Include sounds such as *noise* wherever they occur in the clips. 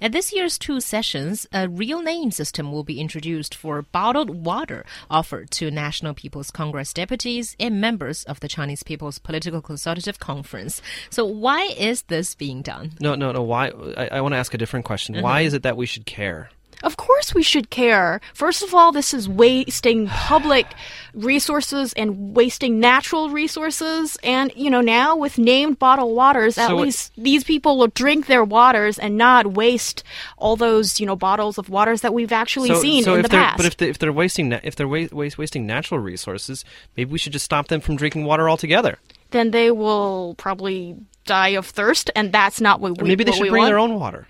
At this year's two sessions, a real name system will be introduced for bottled water offered to National People's Congress deputies and members of the Chinese People's Political Consultative Conference. So, why is this being done? No, no, no. Why? I, I want to ask a different question. Why mm-hmm. is it that we should care? Of course, we should care. First of all, this is wasting public *sighs* resources and wasting natural resources. And, you know, now with named bottled waters, at So it- least these people will drink their waters and not waste all those, you know, bottles of waters that we've actually so, seen so in if the past. But if, they, if they're wasting if they're wa- waste, wasting natural resources, maybe we should just stop them from drinking water altogether. then they will probably die of thirst, and that's not what Or we maybe they should bring want. their own water.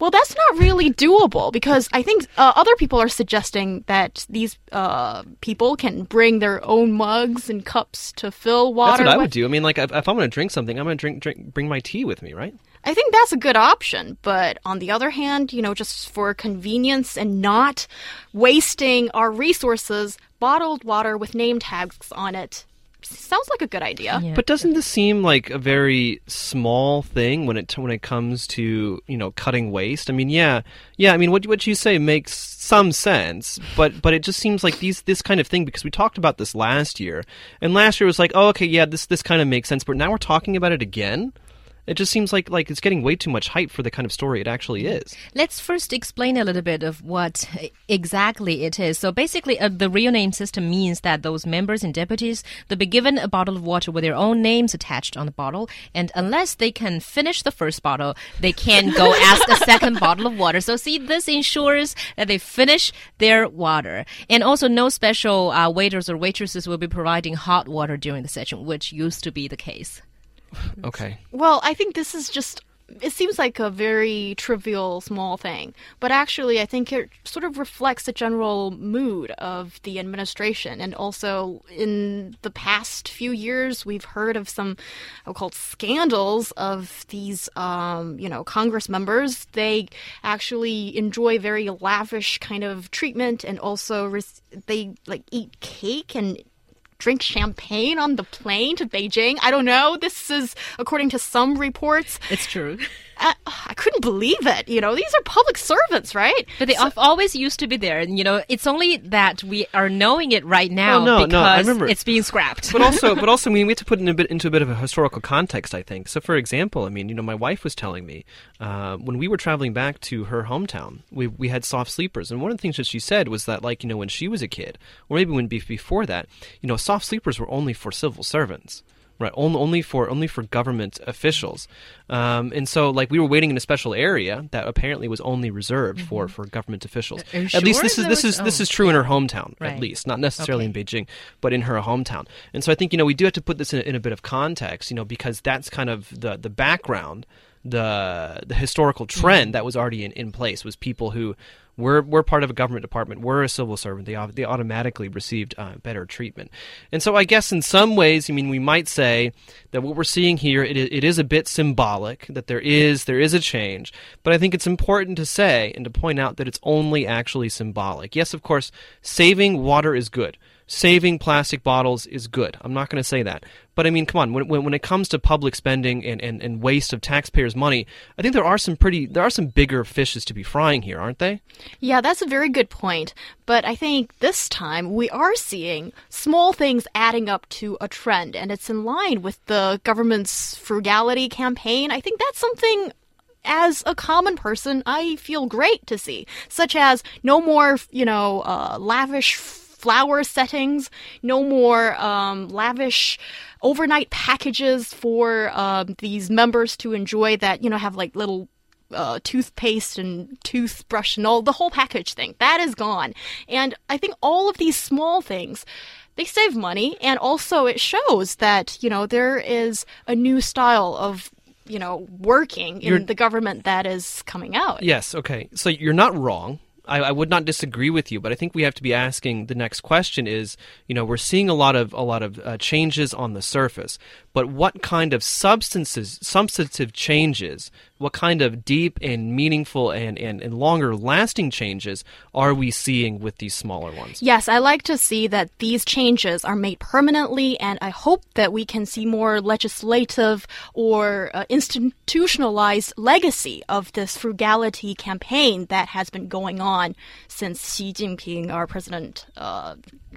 Well, that's not really doable because I think uh, other people are suggesting that these uh, people can bring their own mugs and cups to fill water. That's what I would do. I mean, like if, if I'm going to drink something, I'm going to drink, drink, bring my tea with me, right? I think that's a good option, but on the other hand, you know, just for convenience and not wasting our resources, bottled water with name tags on it sounds like a good idea. Yeah. But doesn't this seem like a very small thing when it when it comes to you know cutting waste? I mean, yeah, yeah. I mean, what what you say makes some sense, but but it just seems like these this kind of thing because we talked about this last year, and last year was like, oh, okay, yeah, this this kind of makes sense, but now we're talking about it again. It just seems like like it's getting way too much hype for the kind of story it actually is. Let's first explain a little bit of what exactly it is. So basically, uh, the real name system means that those members and deputies they'll be given a bottle of water with their own names attached on the bottle, and unless they can finish the first bottle, they can't go *laughs* ask a second bottle of water. So see, this ensures that they finish their water, and also no special uh, waiters or waitresses will be providing hot water during the session, which used to be the case. Okay. Well, I think this is just. It seems like a very trivial, small thing, but actually, I think it sort of reflects the general mood of the administration. And also, in the past few years, we've heard of some, I'll scandals of these, um, you know, Congress members. They actually enjoy very lavish kind of treatment, and also they like eat cake and drink champagne on the plane to Beijing. I don't know. This is according to some reports. It's true. I, I couldn't believe it. You know, these are public servants, right? But they have always used to be there, and you know, it's only that we are knowing it right now Oh, no, because no, I remember- it's being scrapped. but also, *laughs* but also, I mean, we have to put in a bit into a bit of a historical context. I think so. For example, I mean, you know, my wife was telling me uh, when we were traveling back to her hometown, we we had soft sleepers, and one of the things that she said was that, like, you know, when she was a kid, or maybe when before that, you know, soft sleepers were only for civil servants. Right, only, for only for government officials, um, and so like we were waiting in a special area that apparently was only reserved for, for government officials. At least this is this was- is this oh, is true in her hometown, Right. at least, not necessarily Okay. in Beijing, but in her hometown. And so I think you know we do have to put this in a, in a bit of context, you know, because that's kind of the the background, the the historical trend that was already in, in place was people who were were part of a government department, We're a civil servant, they they automatically received uh, better treatment. And so I guess in some ways, I mean, we might say that what we're seeing here it, it is a bit symbolic that there is there is a change, but I think it's important to say and to point out that it's only actually symbolic. Yes, of course, saving water is good saving plastic bottles is good. I'm not going to say that. But I mean, come on, when, when, when it comes to public spending and, and, and waste of taxpayers' money, I think there are some pretty, there are some bigger fishes to be frying here, aren't they? Yeah, that's a very good point. But I think this time we are seeing small things adding up to a trend, and it's in line with the government's frugality campaign. I think that's something. As a common person, I feel great to see, such as no more, you know, uh, lavish flower settings, no more um, lavish overnight packages for um, these members to enjoy that, you know, have like little uh, toothpaste and toothbrush and all the whole package thing. That is gone. And I think all of these small things. They save money, and also it shows that you know there is a new style of you know working in You're- the government that is coming out. Yes, okay. So you're not wrong. I, I would not disagree with you, but I think we have to be asking the next question is, you know, we're seeing a lot of a lot of uh, changes on the surface, but what kind of substances, substantive changes, what kind of deep and meaningful and, and, and longer lasting changes are we seeing with these smaller ones? Yes, I like to see that these changes are made permanently, and I hope that we can see more legislative or uh, institutionalized legacy of this frugality campaign that has been going on since Xi Jinping, our president, uh,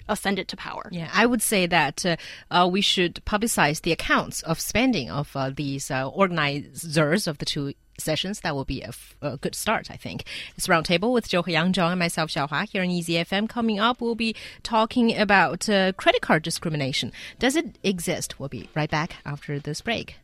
ascended to power. Yeah, I would say that uh, uh, we should publicize the accounts of spending of uh, these uh, organizers of the two sessions. That will be a, a good start, I think. It's Roundtable with Yang Zhang and myself, Xiaohua, here in Easy FM. Coming up, we'll be talking about uh, credit card discrimination. Does it exist? We'll be right back after this break.